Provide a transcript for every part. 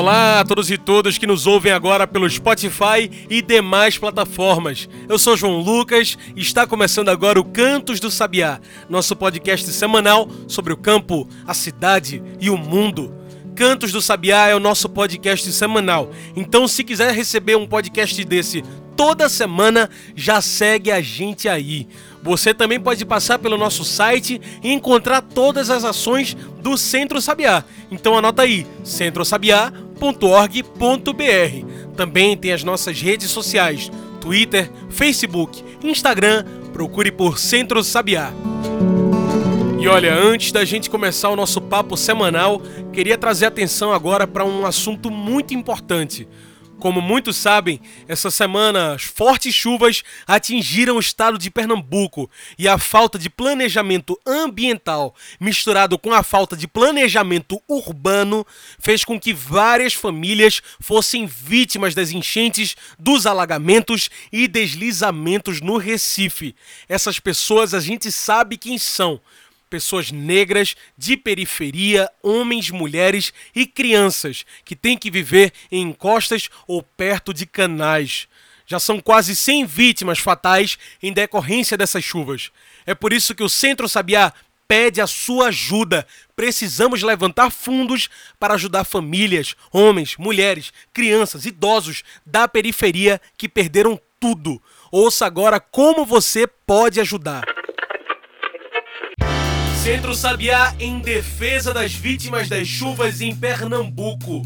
Olá a todos e todas que nos ouvem agora pelo Spotify e demais plataformas. Eu sou João Lucas e está começando agora o Cantos do Sabiá, nosso podcast semanal sobre o campo, a cidade e o mundo. Cantos do Sabiá é o nosso podcast semanal. Então, se quiser receber um podcast desse toda semana, já segue a gente aí. Você também pode passar pelo nosso site e encontrar todas as ações do Centro Sabiá. Então anota aí, www.centrosabiá.org.br. Também tem as nossas redes sociais: Twitter, Facebook, Instagram. Procure por Centro Sabiá. E olha, antes da gente começar o nosso papo semanal, queria trazer atenção agora para um assunto muito importante. Como muitos sabem, essa semana fortes chuvas atingiram o estado de Pernambuco e a falta de planejamento ambiental, misturado com a falta de planejamento urbano, fez com que várias famílias fossem vítimas das enchentes, dos alagamentos e deslizamentos no Recife. Essas pessoas a gente sabe quem são pessoas negras, de periferia, homens, mulheres e crianças que têm que viver em encostas ou perto de canais. Já são quase 100 vítimas fatais em decorrência dessas chuvas. É por isso que o Centro Sabiá pede a sua ajuda. Precisamos levantar fundos para ajudar famílias, homens, mulheres, crianças, idosos da periferia que perderam tudo. Ouça agora como você pode ajudar. Centro Sabiá em defesa das vítimas das chuvas em Pernambuco.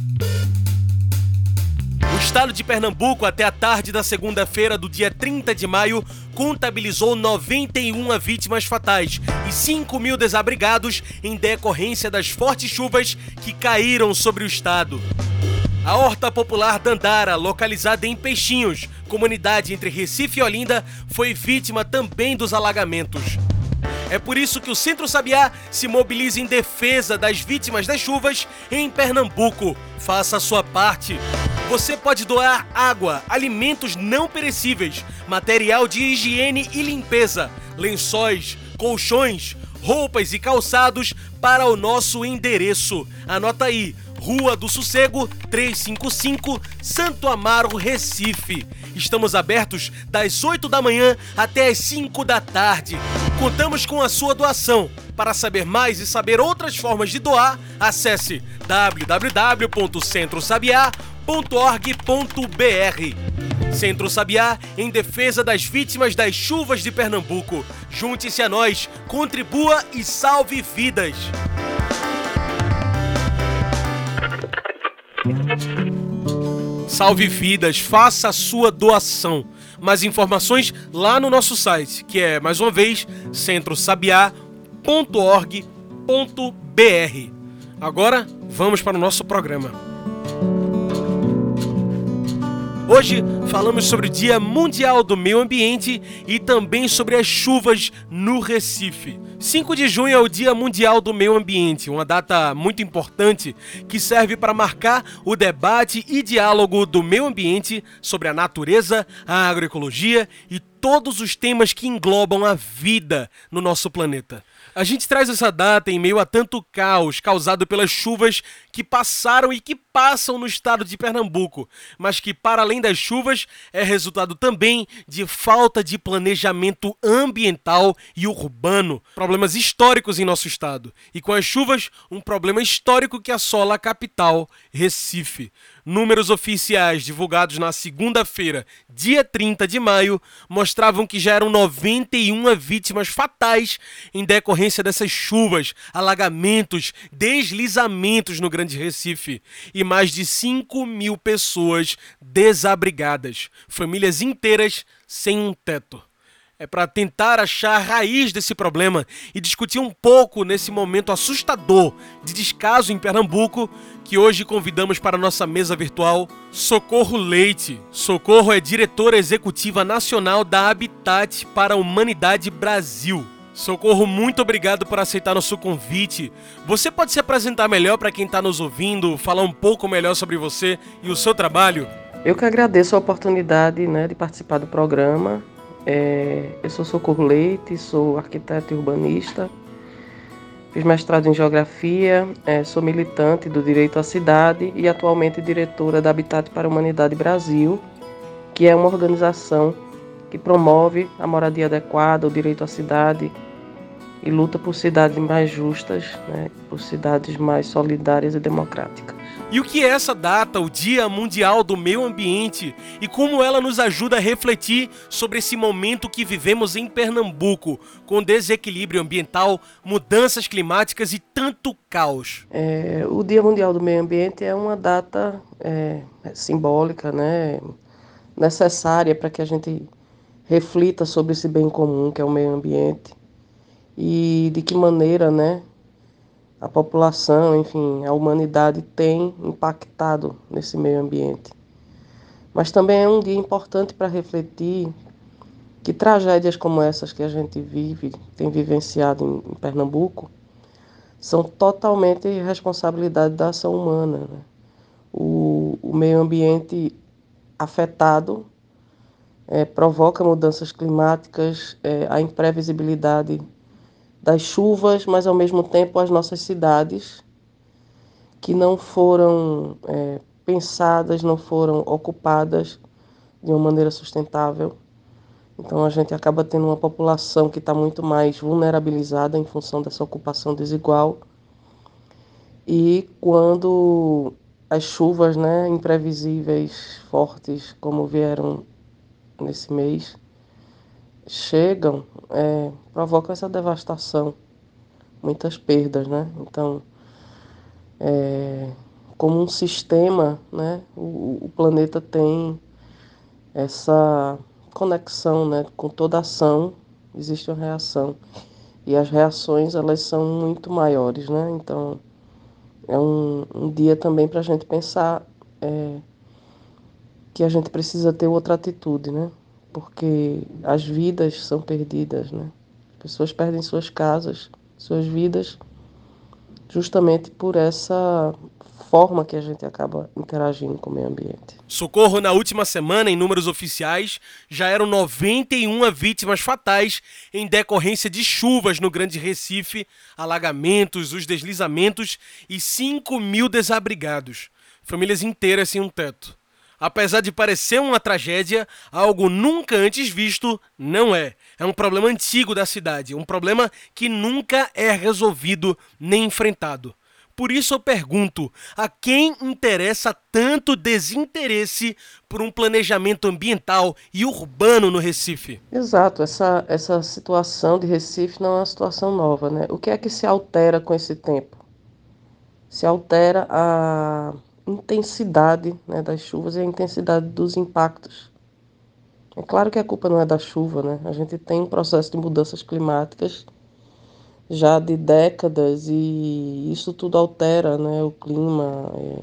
O estado de Pernambuco, até a tarde da segunda-feira do dia 30 de maio, contabilizou 91 vítimas fatais e 5 mil desabrigados em decorrência das fortes chuvas que caíram sobre o estado. A Horta Popular Dandara, localizada em Peixinhos, comunidade entre Recife e Olinda, foi vítima também dos alagamentos. É por isso que o Centro Sabiá se mobiliza em defesa das vítimas das chuvas em Pernambuco. Faça a sua parte. Você pode doar água, alimentos não perecíveis, material de higiene e limpeza, lençóis, colchões, roupas e calçados para o nosso endereço. Anota aí: Rua do Sossego, 355, Santo Amaro, Recife. Estamos abertos das 8 da manhã até as 5 da tarde. Contamos com a sua doação. Para saber mais e saber outras formas de doar, acesse www.centrosabiá.org.br. Centro Sabiá em defesa das vítimas das chuvas de Pernambuco. Junte-se a nós, contribua e salve vidas. Salve vidas, faça a sua doação. Mais informações lá no nosso site, que é mais uma vez centrosabiá.org.br. Agora vamos para o nosso programa. Hoje falamos sobre o Dia Mundial do Meio Ambiente e também sobre as chuvas no Recife. 5 de junho é o Dia Mundial do Meio Ambiente, uma data muito importante que serve para marcar o debate e diálogo do meio ambiente sobre a natureza, a agroecologia e todos os temas que englobam a vida no nosso planeta. A gente traz essa data em meio a tanto caos causado pelas chuvas que passaram e que passam no estado de Pernambuco, mas que, para além das chuvas, é resultado também de falta de planejamento ambiental e urbano, problemas históricos em nosso estado, e com as chuvas, um problema histórico que assola a capital, Recife. Números oficiais divulgados na segunda-feira, dia 30 de maio, mostravam que já eram 91 vítimas fatais em decorrência dessas chuvas, alagamentos, deslizamentos no Grande Recife. E mais de 5 mil pessoas desabrigadas, famílias inteiras sem um teto é para tentar achar a raiz desse problema e discutir um pouco nesse momento assustador de descaso em Pernambuco que hoje convidamos para nossa mesa virtual Socorro Leite. Socorro é diretora executiva nacional da Habitat para a Humanidade Brasil. Socorro, muito obrigado por aceitar nosso convite. Você pode se apresentar melhor para quem está nos ouvindo, falar um pouco melhor sobre você e o seu trabalho? Eu que agradeço a oportunidade né, de participar do programa. É, eu sou Socorro Leite, sou arquiteto e urbanista. Fiz mestrado em Geografia, é, sou militante do Direito à Cidade e atualmente diretora da Habitat para a Humanidade Brasil, que é uma organização que promove a moradia adequada, o direito à cidade e luta por cidades mais justas, né, por cidades mais solidárias e democráticas. E o que é essa data, o Dia Mundial do Meio Ambiente, e como ela nos ajuda a refletir sobre esse momento que vivemos em Pernambuco, com desequilíbrio ambiental, mudanças climáticas e tanto caos? É, o Dia Mundial do Meio Ambiente é uma data é, simbólica, né, necessária para que a gente reflita sobre esse bem comum que é o meio ambiente e de que maneira, né, a população, enfim, a humanidade tem impactado nesse meio ambiente. Mas também é um dia importante para refletir que tragédias como essas que a gente vive, tem vivenciado em, Pernambuco, são totalmente responsabilidade da ação humana. Né? O, o meio ambiente afetado é, provoca mudanças climáticas, é, a imprevisibilidade das chuvas, mas ao mesmo tempo as nossas cidades que não foram é, pensadas, não foram ocupadas de uma maneira sustentável. Então a gente acaba tendo uma população que está muito mais vulnerabilizada em função dessa ocupação desigual. E quando as chuvas né, imprevisíveis, fortes, como vieram nesse mês, chegam, é, provocam essa devastação, muitas perdas, né? Então, é, como um sistema, né, o, o, planeta tem essa conexão, né, com toda ação existe uma reação e as reações elas são muito maiores, né? Então, é um, um dia também para a gente pensar é, que a gente precisa ter outra atitude, né? Porque as vidas são perdidas, né? As pessoas perdem suas casas, suas vidas, justamente por essa forma que a gente acaba interagindo com o meio ambiente. Socorro, na última semana, em números oficiais, já eram 91 vítimas fatais em decorrência de chuvas no Grande Recife, alagamentos, os deslizamentos e 5 mil desabrigados. Famílias inteiras sem um teto. Apesar de parecer uma tragédia, algo nunca antes visto, não é. É um problema antigo da cidade, um problema que nunca é resolvido nem enfrentado. Por isso eu pergunto: a quem interessa tanto desinteresse por um planejamento ambiental e urbano no Recife? Exato, essa, essa situação de Recife não é uma situação nova, né? O que é que se altera com esse tempo? Se altera a intensidade né, das chuvas e a intensidade dos impactos. É claro que a culpa não é da chuva, né? A gente tem um processo de mudanças climáticas já de décadas e isso tudo altera, né? O clima, é,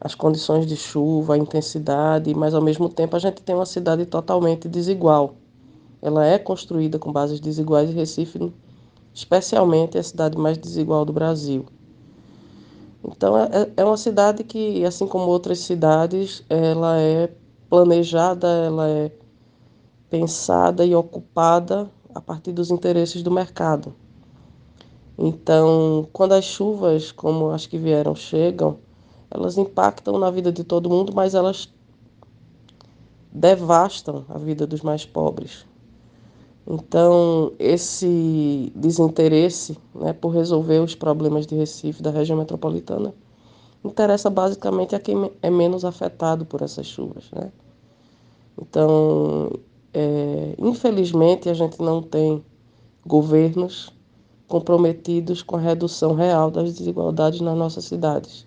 as condições de chuva, a intensidade, mas ao mesmo tempo a gente tem uma cidade totalmente desigual. Ela é construída com bases desiguais e Recife, especialmente, é a cidade mais desigual do Brasil. Então é, é, é uma cidade que, assim como outras cidades, ela é planejada, ela é pensada e ocupada a partir dos interesses do mercado. Então, quando as chuvas, como as que vieram, chegam, elas impactam na vida de todo mundo, mas elas devastam a vida dos mais pobres. Então, esse desinteresse né, por resolver os problemas de Recife, da região metropolitana, interessa basicamente a quem é menos afetado por essas chuvas. Né? Então, é, infelizmente, a gente não tem governos comprometidos com a redução real das desigualdades nas nossas cidades,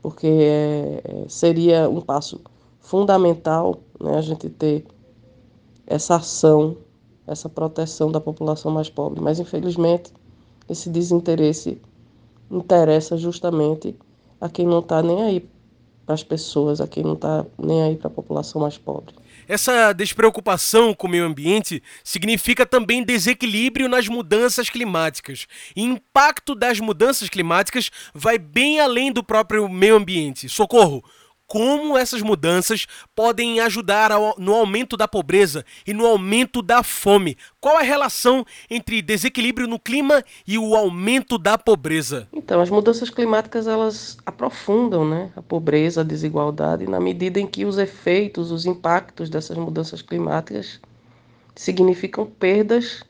porque é, seria um passo fundamental né, a gente ter essa ação essa proteção da população mais pobre. Mas, infelizmente, esse desinteresse interessa justamente a quem não está nem aí para as pessoas, a quem não está nem aí para a população mais pobre. Essa despreocupação com o meio ambiente significa também desequilíbrio nas mudanças climáticas. E impacto das mudanças climáticas vai bem além do próprio meio ambiente. Socorro! Como essas mudanças podem ajudar no aumento da pobreza e no aumento da fome. Qual a relação entre desequilíbrio no clima e o aumento da pobreza? Então, as mudanças climáticas elas aprofundam, né, a pobreza, a desigualdade, na medida em que os efeitos, os impactos dessas mudanças climáticas significam perdas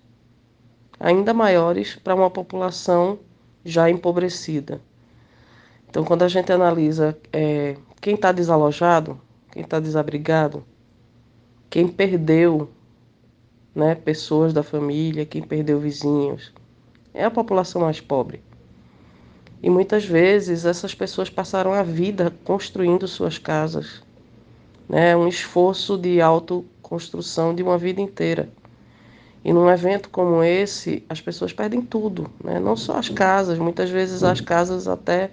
ainda maiores para uma população já empobrecida. Então, quando a gente analisa é, quem está desalojado, quem está desabrigado, quem perdeu né, pessoas da família, quem perdeu vizinhos, é a população mais pobre. E muitas vezes essas pessoas passaram a vida construindo suas casas. Né, um esforço de autoconstrução de uma vida inteira. E num evento como esse, as pessoas perdem tudo, né? não só as casas, muitas vezes as casas até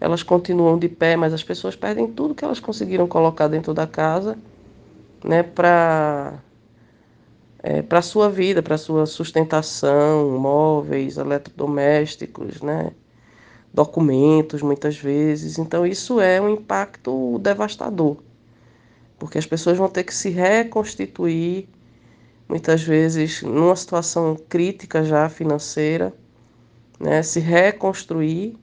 elas continuam de pé, mas as pessoas perdem tudo que elas conseguiram colocar dentro da casa, né, para é, para sua vida, para sua sustentação, móveis, eletrodomésticos, né, documentos, muitas vezes. Então isso é um impacto devastador, porque as pessoas vão ter que se reconstituir, muitas vezes numa situação crítica já financeira, né, se reconstruir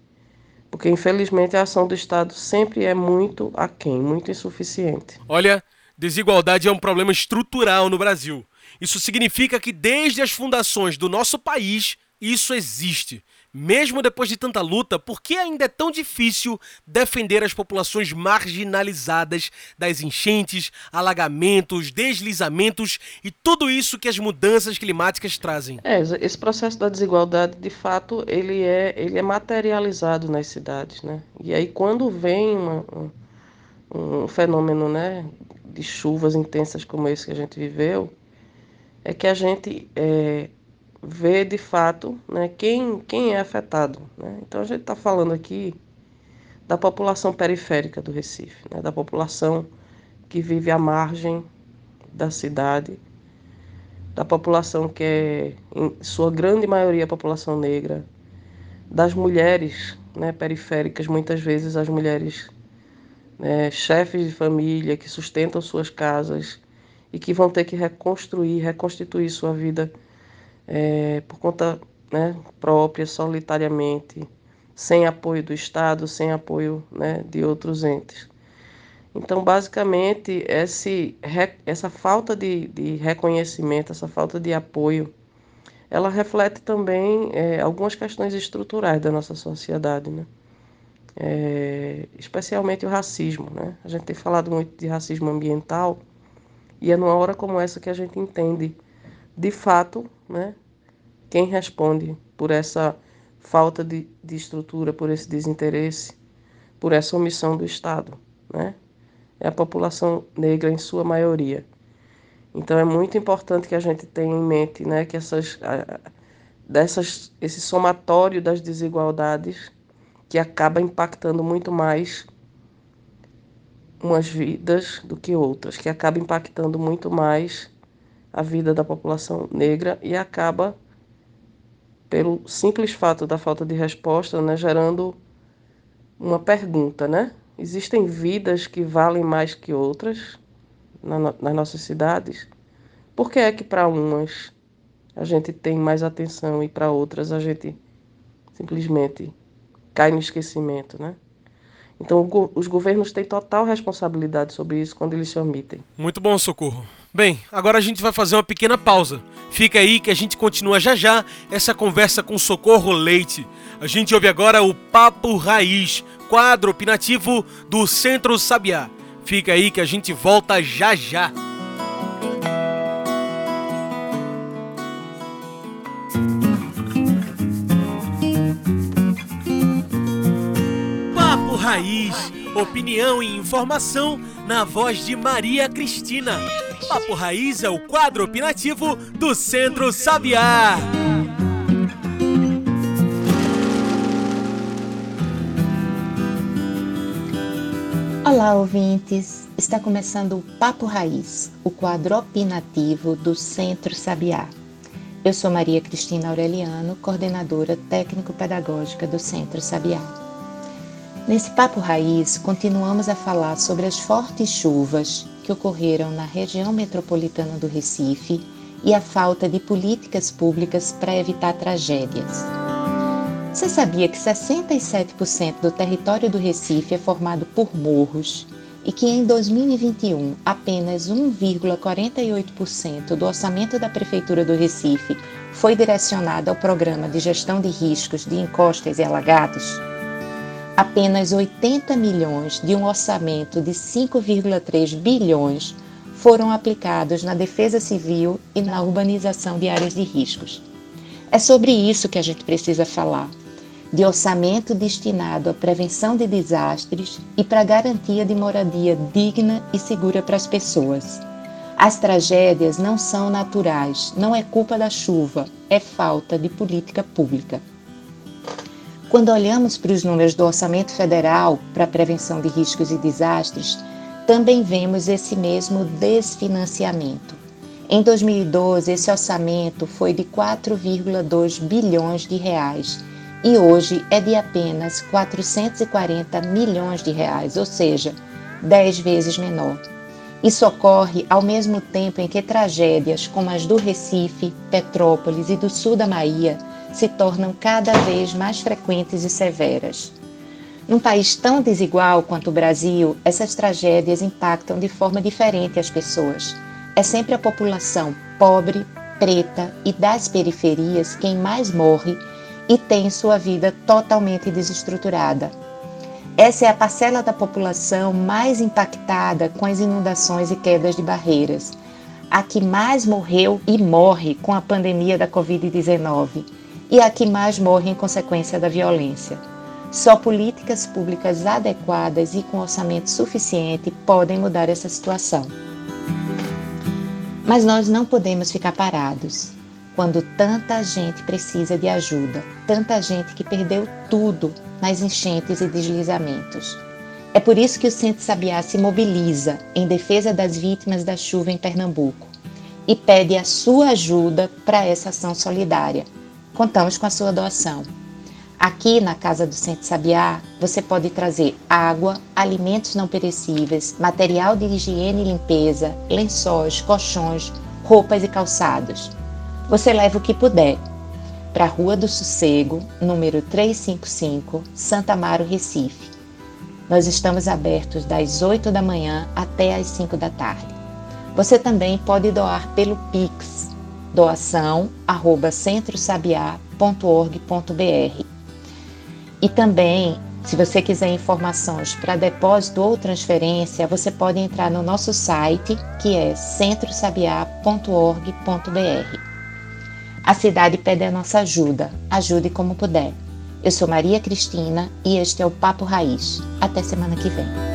porque infelizmente a ação do Estado sempre é muito aquém, muito insuficiente. Olha, desigualdade é um problema estrutural no Brasil. Isso significa que desde as fundações do nosso país, isso existe. Mesmo depois de tanta luta, por que ainda é tão difícil defender as populações marginalizadas das enchentes, alagamentos, deslizamentos e tudo isso que as mudanças climáticas trazem? É, esse processo da desigualdade, de fato, ele é, ele é materializado nas cidades, né? E aí quando vem uma, um, fenômeno, né, de chuvas intensas como esse que a gente viveu, é que a gente é, ver de fato né, quem, quem é afetado. Né? Então a gente está falando aqui da população periférica do Recife, né, da população que vive à margem da cidade, da população que é, em sua grande maioria, a população negra, das mulheres né, periféricas, muitas vezes as mulheres né, chefes de família que sustentam suas casas e que vão ter que reconstruir, reconstituir sua vida é, por conta né, própria, solitariamente, sem apoio do Estado, sem apoio né, de outros entes. Então, basicamente, esse, essa falta de, de reconhecimento, essa falta de apoio, ela reflete também é, algumas questões estruturais da nossa sociedade, né? É, especialmente o racismo. Né? A gente tem falado muito de racismo ambiental e é numa hora como essa que a gente entende de fato, né, quem responde por essa falta de, de estrutura, por esse desinteresse, por essa omissão do Estado, né? É a população negra em sua maioria. Então é muito importante que a gente tenha em mente, né, que essas dessas esse somatório das desigualdades que acaba impactando muito mais umas vidas do que outras, que acaba impactando muito mais a vida da população negra e acaba, pelo simples fato da falta de resposta, né, gerando uma pergunta, né? Existem vidas que valem mais que outras na, nas nossas cidades? Por que é que para umas a gente tem mais atenção e para outras a gente simplesmente cai no esquecimento, né? Então, os governos têm total responsabilidade sobre isso quando eles se omitem. Muito bom, Socorro. Bem, agora a gente vai fazer uma pequena pausa. Fica aí que a gente continua já já essa conversa com Socorro Leite. A gente ouve agora o Papo Raiz, quadro opinativo do Centro Sabiá. Fica aí que a gente volta já já. Raiz, opinião e informação na voz de Maria Cristina. Papo Raiz é o quadro opinativo do Centro Sabiá. Olá, ouvintes! Está começando o Papo Raiz, o quadro opinativo do Centro Sabiá. Eu sou Maria Cristina Aureliano, coordenadora técnico-pedagógica do Centro Sabiá. Nesse Papo Raiz, continuamos a falar sobre as fortes chuvas que ocorreram na região metropolitana do Recife e a falta de políticas públicas para evitar tragédias. Você sabia que 67% do território do Recife é formado por morros e que em 2021 apenas 1,48% do orçamento da Prefeitura do Recife foi direcionado ao programa de gestão de riscos de encostas e alagados? Apenas 80 milhões de um orçamento de 5,3 bilhões foram aplicados na defesa civil e na urbanização de áreas de riscos. É sobre isso que a gente precisa falar de orçamento destinado à prevenção de desastres e para garantia de moradia digna e segura para as pessoas. As tragédias não são naturais, não é culpa da chuva, é falta de política pública. Quando olhamos para os números do Orçamento Federal para a prevenção de riscos e desastres, também vemos esse mesmo desfinanciamento. Em 2012, esse orçamento foi de 4,2 bilhões de reais e hoje é de apenas 440 milhões de reais, ou seja, 10 vezes menor. Isso ocorre ao mesmo tempo em que tragédias como as do Recife, Petrópolis e do sul da Bahia se tornam cada vez mais frequentes e severas. Num país tão desigual quanto o Brasil, essas tragédias impactam de forma diferente as pessoas. É sempre a população pobre, preta e das periferias quem mais morre e tem sua vida totalmente desestruturada. Essa é a parcela da população mais impactada com as inundações e quedas de barreiras, a que mais morreu e morre com a pandemia da Covid-19 e a que mais morre em consequência da violência. Só políticas públicas adequadas e com orçamento suficiente podem mudar essa situação. Mas nós não podemos ficar parados quando tanta gente precisa de ajuda, tanta gente que perdeu tudo nas enchentes e deslizamentos. É por isso que o Centro Sabiá se mobiliza em defesa das vítimas da chuva em Pernambuco e pede a sua ajuda para essa ação solidária. Contamos com a sua doação. Aqui na Casa do Centro Sabiá, você pode trazer água, alimentos não perecíveis, material de higiene e limpeza, lençóis, colchões, roupas e calçados. Você leva o que puder para a Rua do Sossego, número 355, Santa Amaro, Recife. Nós estamos abertos das 8 da manhã até as 5 da tarde. Você também pode doar pelo Pix, doação@centrosabiá.org.br. E também, se você quiser informações para depósito ou transferência, você pode entrar no nosso site, que é centrosabiá.org.br. A cidade pede a nossa ajuda. Ajude como puder. Eu sou Maria Cristina e este é o Papo Raiz. Até semana que vem.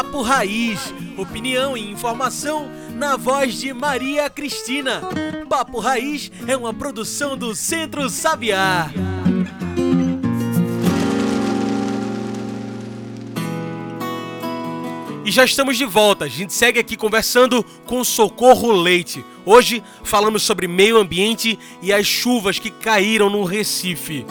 Papo Raiz, opinião e informação na voz de Maria Cristina. Papo Raiz é uma produção do Centro Sabiá. E já estamos de volta. A gente segue aqui conversando com Socorro Leite. Hoje falamos sobre meio ambiente e as chuvas que caíram no Recife.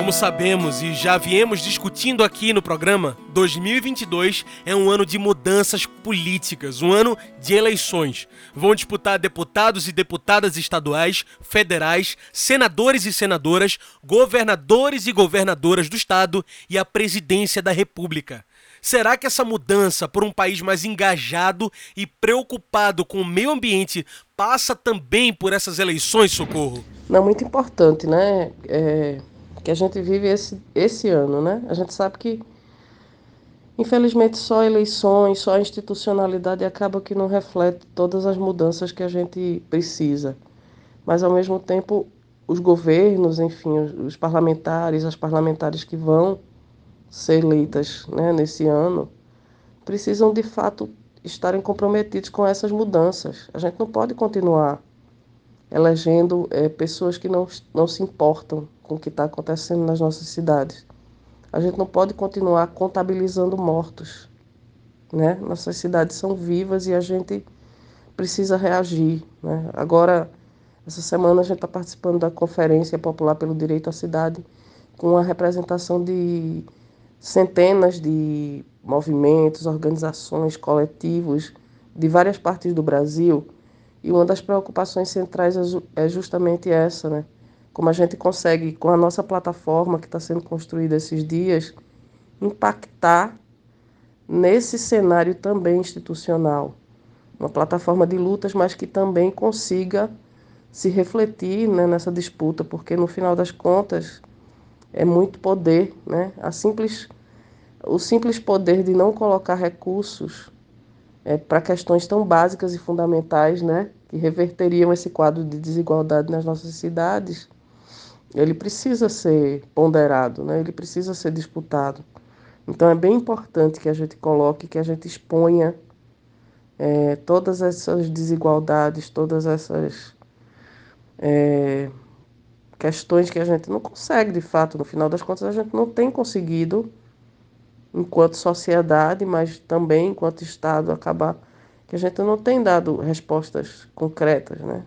Como sabemos e já viemos discutindo aqui no programa, 2022 é um ano de mudanças políticas, um ano de eleições. Vão disputar deputados e deputadas estaduais, federais, senadores e senadoras, governadores e governadoras do estado e a presidência da República. Será que essa mudança por um país mais engajado e preocupado com o meio ambiente passa também por essas eleições, Socorro? Não, muito importante, né? É que a gente vive esse, esse ano, né? A gente sabe que, infelizmente, só eleições, só a institucionalidade acaba que não reflete todas as mudanças que a gente precisa. Mas, ao mesmo tempo, os governos, enfim, os parlamentares, as parlamentares que vão ser eleitas né, nesse ano, precisam de fato estarem comprometidos com essas mudanças. A gente não pode continuar elegendo é, pessoas que não, não se importam com o que está acontecendo nas nossas cidades. A gente não pode continuar contabilizando mortos. Né? Nossas cidades são vivas e a gente precisa reagir. Né? Agora, essa semana a gente está participando da Conferência Popular pelo Direito à Cidade com a representação de centenas de movimentos, organizações, coletivos de várias partes do Brasil. E uma das preocupações centrais é, é justamente essa, né? Como a gente consegue, com a nossa plataforma que está sendo construída esses dias, impactar nesse cenário também institucional. Uma plataforma de lutas, mas que também consiga se refletir né, nessa disputa, porque no final das contas é muito poder, né? A simples, o simples poder de não colocar recursos é, para questões tão básicas e fundamentais, né? Que reverteriam esse quadro de desigualdade nas nossas cidades, ele precisa ser ponderado, né? Ele precisa ser disputado. Então é bem importante que a gente coloque, que a gente exponha é, todas essas desigualdades, todas essas é, questões que a gente não consegue, de fato, no final das contas, a gente não tem conseguido, enquanto sociedade, mas também enquanto Estado, acabar que a gente não tem dado respostas concretas, né?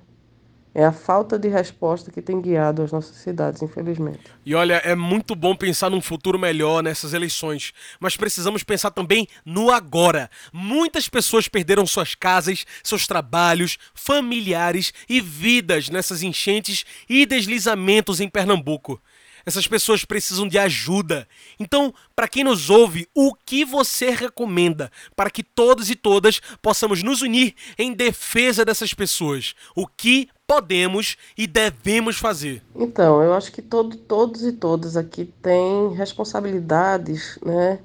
É a falta de resposta que tem guiado as nossas cidades, infelizmente. E olha, é muito bom pensar num futuro melhor nessas eleições, mas precisamos pensar também no agora. Muitas pessoas perderam suas casas, seus trabalhos, familiares e vidas nessas enchentes e deslizamentos em Pernambuco. Essas pessoas precisam de ajuda. Então, para quem nos ouve, o que você recomenda para que todos e todas possamos nos unir em defesa dessas pessoas? O que podemos e devemos fazer? Então, eu acho que todo, todos e todas aqui têm responsabilidades, né,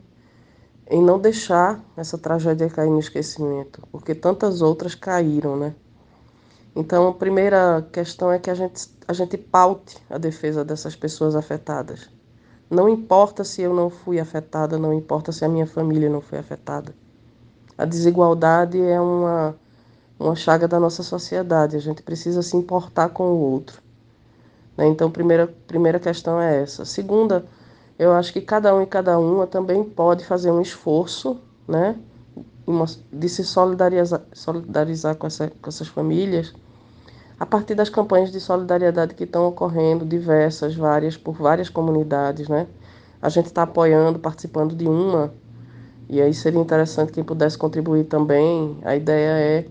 em não deixar essa tragédia cair no esquecimento, porque tantas outras caíram, né? Então, a primeira questão é que a gente, a gente paute a defesa dessas pessoas afetadas. Não importa se eu não fui afetada, não importa se a minha família não foi afetada. A desigualdade é uma, uma chaga da nossa sociedade, a gente precisa se importar com o outro. Né? Então, primeira, primeira questão é essa. Segunda, eu acho que cada um e cada uma também pode fazer um esforço né, de se solidarizar, solidarizar com, essa, com essas famílias a partir das campanhas de solidariedade que estão ocorrendo, diversas, várias, por várias comunidades, né? A gente está apoiando, participando de uma, e aí seria interessante quem pudesse contribuir também. A ideia é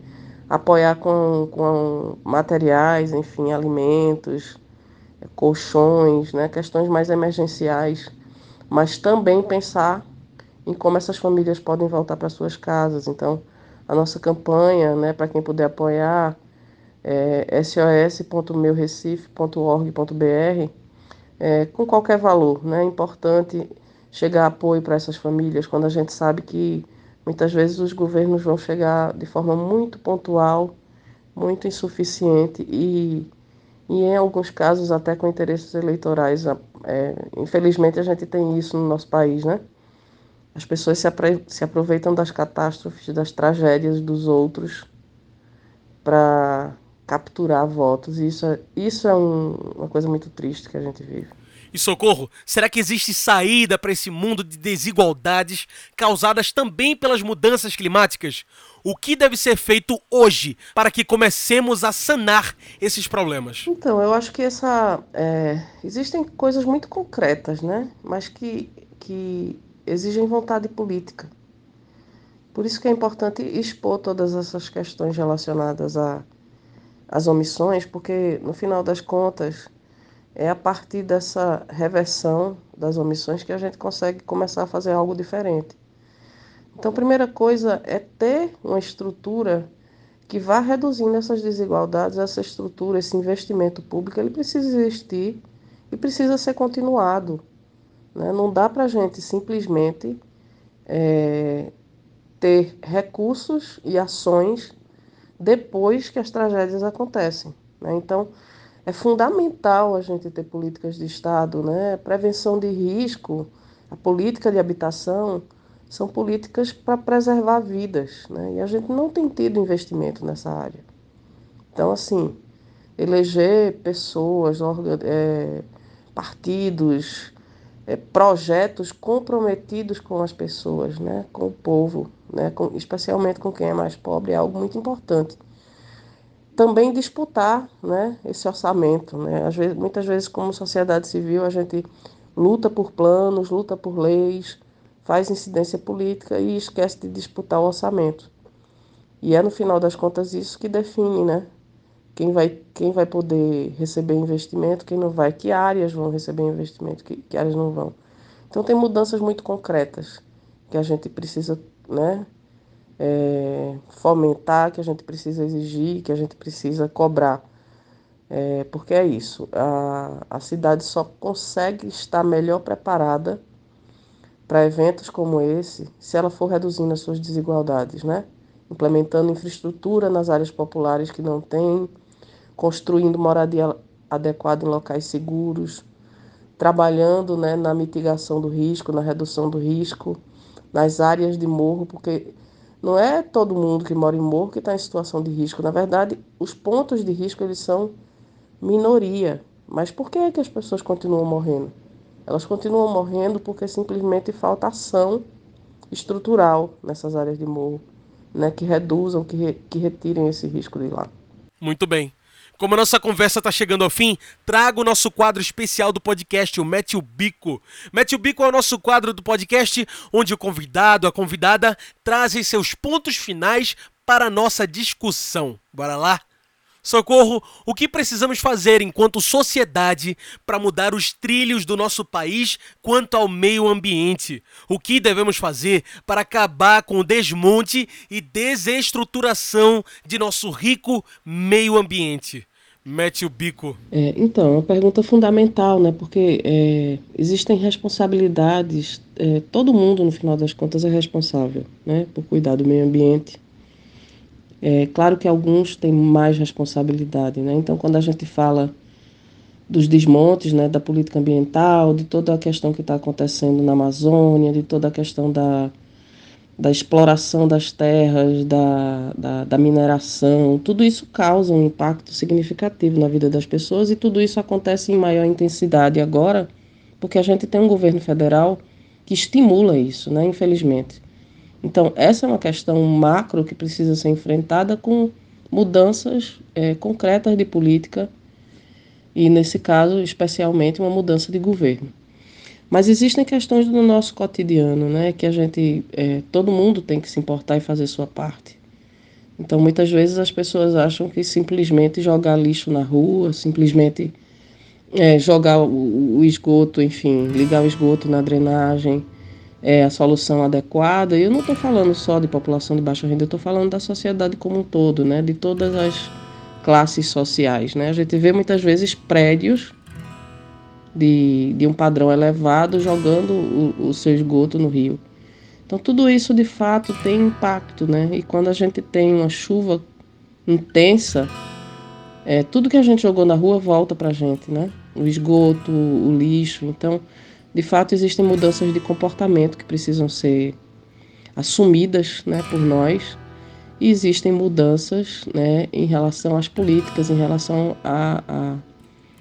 apoiar com, com materiais, enfim, alimentos, colchões, né? questões mais emergenciais, mas também pensar em como essas famílias podem voltar para suas casas. Então, a nossa campanha, né, para quem puder apoiar, é, sos.meurecife.org.br é, com qualquer valor. Né? É importante chegar apoio para essas famílias quando a gente sabe que muitas vezes os governos vão chegar de forma muito pontual, muito insuficiente e, e em alguns casos até com interesses eleitorais. É, infelizmente a gente tem isso no nosso país, né? As pessoas se, se aproveitam das catástrofes, das tragédias dos outros para capturar votos. Isso é, isso é um, uma coisa muito triste que a gente vive. E socorro, será que existe saída para esse mundo de desigualdades causadas também pelas mudanças climáticas? O que deve ser feito hoje para que comecemos a sanar esses problemas? Então, eu acho que essa é, existem coisas muito concretas, né? Mas que, que exigem vontade política. Por isso que é importante expor todas essas questões relacionadas a as omissões, porque no final das contas é a partir dessa reversão das omissões que a gente consegue começar a fazer algo diferente. Então, a primeira coisa é ter uma estrutura que vá reduzindo essas desigualdades, essa estrutura, esse investimento público, ele precisa existir e precisa ser continuado. Né? Não dá para a gente simplesmente é, ter recursos e ações depois que as tragédias acontecem. Né? Então, é fundamental a gente ter políticas de Estado, né? Prevenção de risco, a política de habitação são políticas para preservar vidas, né? E a gente não tem tido investimento nessa área. Então, assim, eleger pessoas, é, partidos, é, projetos comprometidos com as pessoas, né? Com o povo, né? Com, especialmente com quem é mais pobre, é algo muito importante. Também disputar, né? Esse orçamento, né? Às vezes, muitas vezes, como sociedade civil, a gente luta por planos, luta por leis, faz incidência política e esquece de disputar o orçamento. E é no final das contas isso que define, né? Quem vai, quem vai poder receber investimento, quem não vai, que áreas vão receber investimento, que, que áreas não vão. Então tem mudanças muito concretas que a gente precisa, né? É, fomentar, que a gente precisa exigir, que a gente precisa cobrar. É, porque é isso, a, a cidade só consegue estar melhor preparada para eventos como esse, se ela for reduzindo as suas desigualdades, né? Implementando infraestrutura nas áreas populares que não tem, construindo moradia adequada em locais seguros, trabalhando né, na mitigação do risco, na redução do risco, nas áreas de morro, porque não é todo mundo que mora em morro que está em situação de risco. Na verdade, os pontos de risco eles são minoria. Mas por que, é que as pessoas continuam morrendo? Elas continuam morrendo porque simplesmente falta ação estrutural nessas áreas de morro, né, que reduzam, que, re, que retirem esse risco de lá. Muito bem. Como a nossa conversa está chegando ao fim, trago o nosso quadro especial do podcast, o Mete o Bico. Mete o Bico é o nosso quadro do podcast onde o convidado, a convidada, trazem seus pontos finais para a nossa discussão. Bora lá? Socorro, o que precisamos fazer enquanto sociedade para mudar os trilhos do nosso país quanto ao meio ambiente? O que devemos fazer para acabar com o desmonte e desestruturação de nosso rico meio ambiente? Mete o bico. É, então, é uma pergunta fundamental, né? Porque é, existem responsabilidades, é, todo mundo, no final das contas, é responsável né? por cuidar do meio ambiente é claro que alguns têm mais responsabilidade, né? Então, quando a gente fala dos desmontes, né, da política ambiental, de toda a questão que está acontecendo na Amazônia, de toda a questão da, da exploração das terras, da, da, da, mineração, tudo isso causa um impacto significativo na vida das pessoas e tudo isso acontece em maior intensidade agora, porque a gente tem um governo federal que estimula isso, né, infelizmente. Então, essa é uma questão macro que precisa ser enfrentada com mudanças é, concretas de política e, nesse caso, especialmente, uma mudança de governo. Mas existem questões do nosso cotidiano, né, que a gente, é, todo mundo tem que se importar e fazer sua parte. Então, muitas vezes as pessoas acham que simplesmente jogar lixo na rua, simplesmente é, jogar o, o esgoto, enfim, ligar o esgoto na drenagem, é a solução adequada. Eu não estou falando só de população de baixa renda, eu estou falando da sociedade como um todo, né? de todas as classes sociais. Né? A gente vê muitas vezes prédios de, de um padrão elevado jogando o, o seu esgoto no rio. Então tudo isso de fato tem impacto, né? E quando a gente tem uma chuva intensa, é, tudo que a gente jogou na rua volta para a gente, né? O esgoto, o lixo. Então de fato existem mudanças de comportamento que precisam ser assumidas né, por nós. E existem mudanças né, em relação às políticas, em relação à,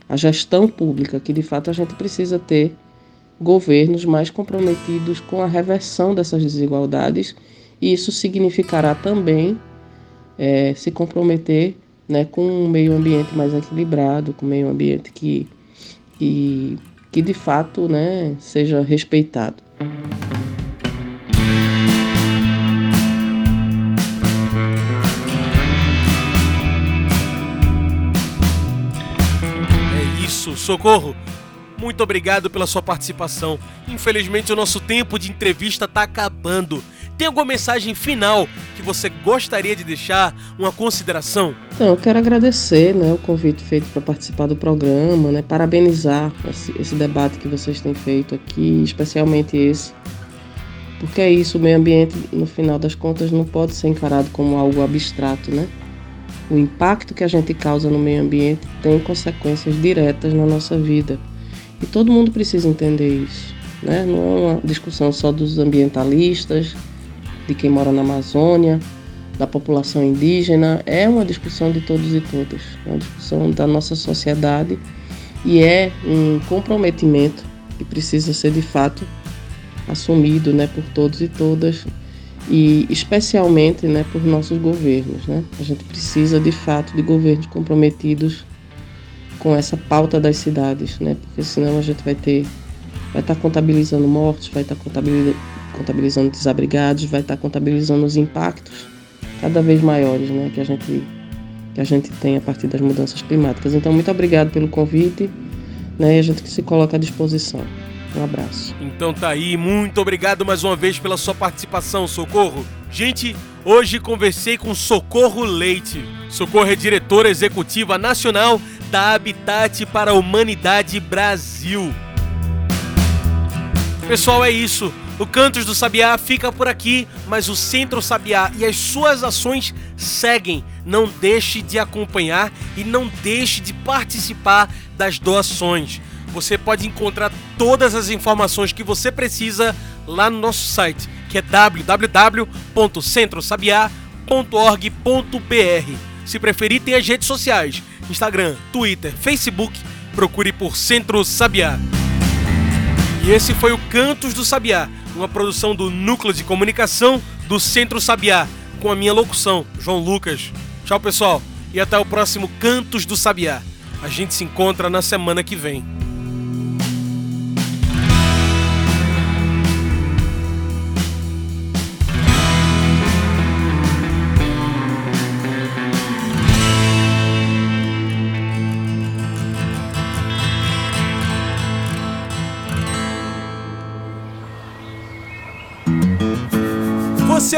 à, gestão pública, que de fato a gente precisa ter governos mais comprometidos com a reversão dessas desigualdades. E isso significará também é, se comprometer né, com um meio ambiente mais equilibrado, com um meio ambiente que, que que de fato né, seja respeitado. É isso, socorro! Muito obrigado pela sua participação. Infelizmente, o nosso tempo de entrevista está acabando. Tem alguma mensagem final que você gostaria de deixar? Uma consideração? Então, eu quero agradecer né, o convite feito para participar do programa, né, parabenizar esse, esse debate que vocês têm feito aqui, especialmente esse. Porque é isso, o meio ambiente, no final das contas, não pode ser encarado como algo abstrato, né? O impacto que a gente causa no meio ambiente tem consequências diretas na nossa vida. E todo mundo precisa entender isso. né? não é uma discussão só dos ambientalistas, de quem mora na Amazônia, da população indígena, é uma discussão de todos e todas, é uma discussão da nossa sociedade e é um comprometimento que precisa ser de fato assumido né, por todos e todas e especialmente né, por nossos governos. Né? A gente precisa de fato de governos comprometidos com essa pauta das cidades, né? porque senão a gente vai ter vai estar tá contabilizando mortos, vai estar tá contabilizando, contabilizando desabrigados, vai estar tá contabilizando os impactos cada vez maiores né? que, a gente, que a gente tem a partir das mudanças climáticas. Então, muito obrigado pelo convite né? e a gente se coloca à disposição. Um abraço. Então tá aí, muito obrigado mais uma vez pela sua participação, Socorro. Gente, hoje conversei com Socorro Leite. Socorro é diretora executiva nacional da Habitat para a Humanidade Brasil. Pessoal, é isso. O Cantos do Sabiá fica por aqui, mas o Centro Sabiá e as suas ações seguem. Não deixe de acompanhar e não deixe de participar das doações. Você pode encontrar todas as informações que você precisa lá no nosso site, que é www.centrosabiá.org.br. Se preferir, tem as redes sociais: Instagram, Twitter, Facebook. Procure por Centro Sabiá. E esse foi o Cantos do Sabiá, uma produção do Núcleo de Comunicação do Centro Sabiá, com a minha locução, João Lucas. Tchau, pessoal, e até o próximo Cantos do Sabiá. A gente se encontra na semana que vem.